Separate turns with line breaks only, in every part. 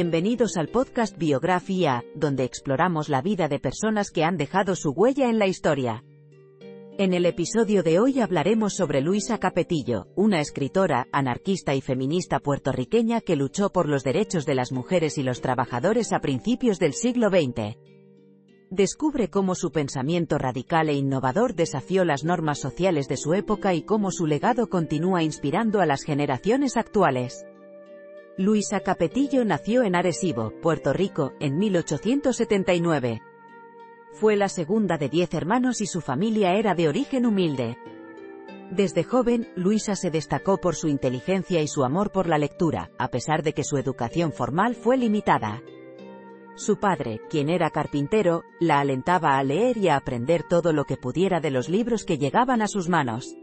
Bienvenidos al podcast Biografía, donde exploramos la vida de personas que han dejado su huella en la historia. En el episodio de hoy hablaremos sobre Luisa Capetillo, una escritora, anarquista y feminista puertorriqueña que luchó por los derechos de las mujeres y los trabajadores a principios del siglo XX. Descubre cómo su pensamiento radical e innovador desafió las normas sociales de su época y cómo su legado continúa inspirando a las generaciones actuales. Luisa Capetillo nació en Arecibo, Puerto Rico, en 1879. Fue la segunda de diez hermanos y su familia era de origen humilde. Desde joven, Luisa se destacó por su inteligencia y su amor por la lectura, a pesar de que su educación formal fue limitada. Su padre, quien era carpintero, la alentaba a leer y a aprender todo lo que pudiera de los libros que llegaban a sus manos.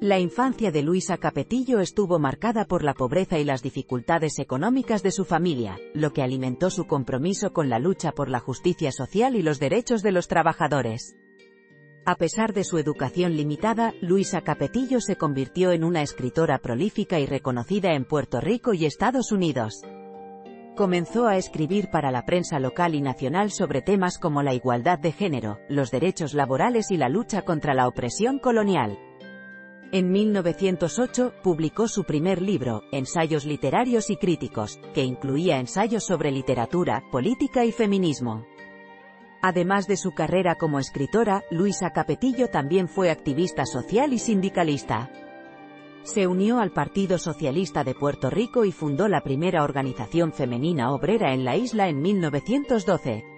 La infancia de Luisa Capetillo estuvo marcada por la pobreza y las dificultades económicas de su familia, lo que alimentó su compromiso con la lucha por la justicia social y los derechos de los trabajadores. A pesar de su educación limitada, Luisa Capetillo se convirtió en una escritora prolífica y reconocida en Puerto Rico y Estados Unidos. Comenzó a escribir para la prensa local y nacional sobre temas como la igualdad de género, los derechos laborales y la lucha contra la opresión colonial. En 1908, publicó su primer libro, Ensayos literarios y críticos, que incluía ensayos sobre literatura, política y feminismo. Además de su carrera como escritora, Luisa Capetillo también fue activista social y sindicalista. Se unió al Partido Socialista de Puerto Rico y fundó la primera organización femenina obrera en la isla en 1912.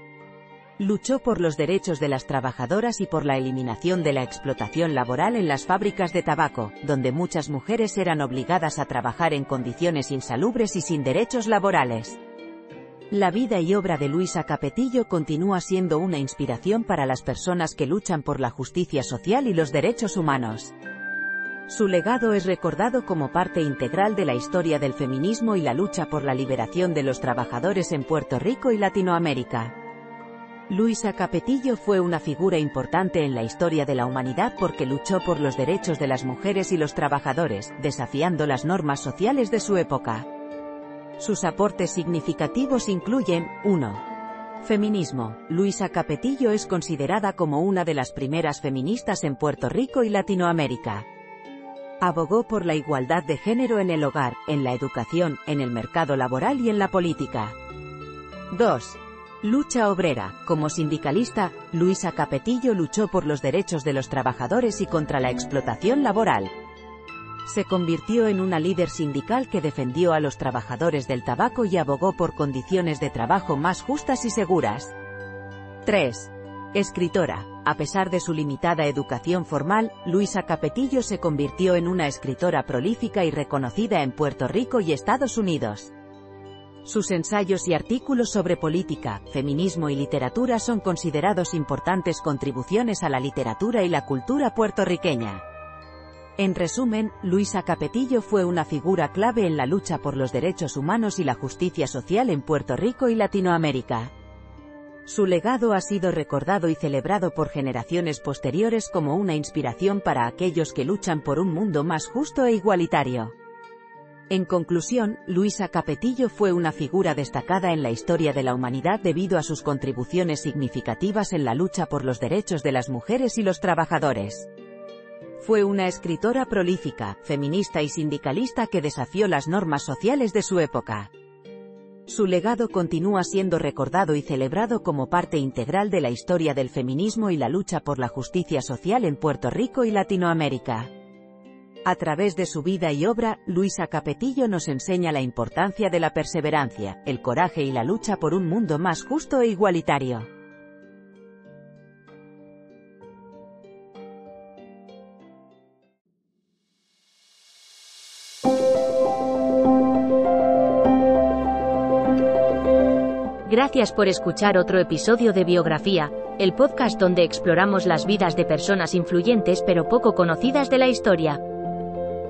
Luchó por los derechos de las trabajadoras y por la eliminación de la explotación laboral en las fábricas de tabaco, donde muchas mujeres eran obligadas a trabajar en condiciones insalubres y sin derechos laborales. La vida y obra de Luisa Capetillo continúa siendo una inspiración para las personas que luchan por la justicia social y los derechos humanos. Su legado es recordado como parte integral de la historia del feminismo y la lucha por la liberación de los trabajadores en Puerto Rico y Latinoamérica. Luisa Capetillo fue una figura importante en la historia de la humanidad porque luchó por los derechos de las mujeres y los trabajadores, desafiando las normas sociales de su época. Sus aportes significativos incluyen, 1. Feminismo. Luisa Capetillo es considerada como una de las primeras feministas en Puerto Rico y Latinoamérica. Abogó por la igualdad de género en el hogar, en la educación, en el mercado laboral y en la política. 2. Lucha obrera. Como sindicalista, Luisa Capetillo luchó por los derechos de los trabajadores y contra la explotación laboral. Se convirtió en una líder sindical que defendió a los trabajadores del tabaco y abogó por condiciones de trabajo más justas y seguras. 3. Escritora. A pesar de su limitada educación formal, Luisa Capetillo se convirtió en una escritora prolífica y reconocida en Puerto Rico y Estados Unidos. Sus ensayos y artículos sobre política, feminismo y literatura son considerados importantes contribuciones a la literatura y la cultura puertorriqueña. En resumen, Luisa Capetillo fue una figura clave en la lucha por los derechos humanos y la justicia social en Puerto Rico y Latinoamérica. Su legado ha sido recordado y celebrado por generaciones posteriores como una inspiración para aquellos que luchan por un mundo más justo e igualitario. En conclusión, Luisa Capetillo fue una figura destacada en la historia de la humanidad debido a sus contribuciones significativas en la lucha por los derechos de las mujeres y los trabajadores. Fue una escritora prolífica, feminista y sindicalista que desafió las normas sociales de su época. Su legado continúa siendo recordado y celebrado como parte integral de la historia del feminismo y la lucha por la justicia social en Puerto Rico y Latinoamérica. A través de su vida y obra, Luisa Capetillo nos enseña la importancia de la perseverancia, el coraje y la lucha por un mundo más justo e igualitario.
Gracias por escuchar otro episodio de Biografía, el podcast donde exploramos las vidas de personas influyentes pero poco conocidas de la historia.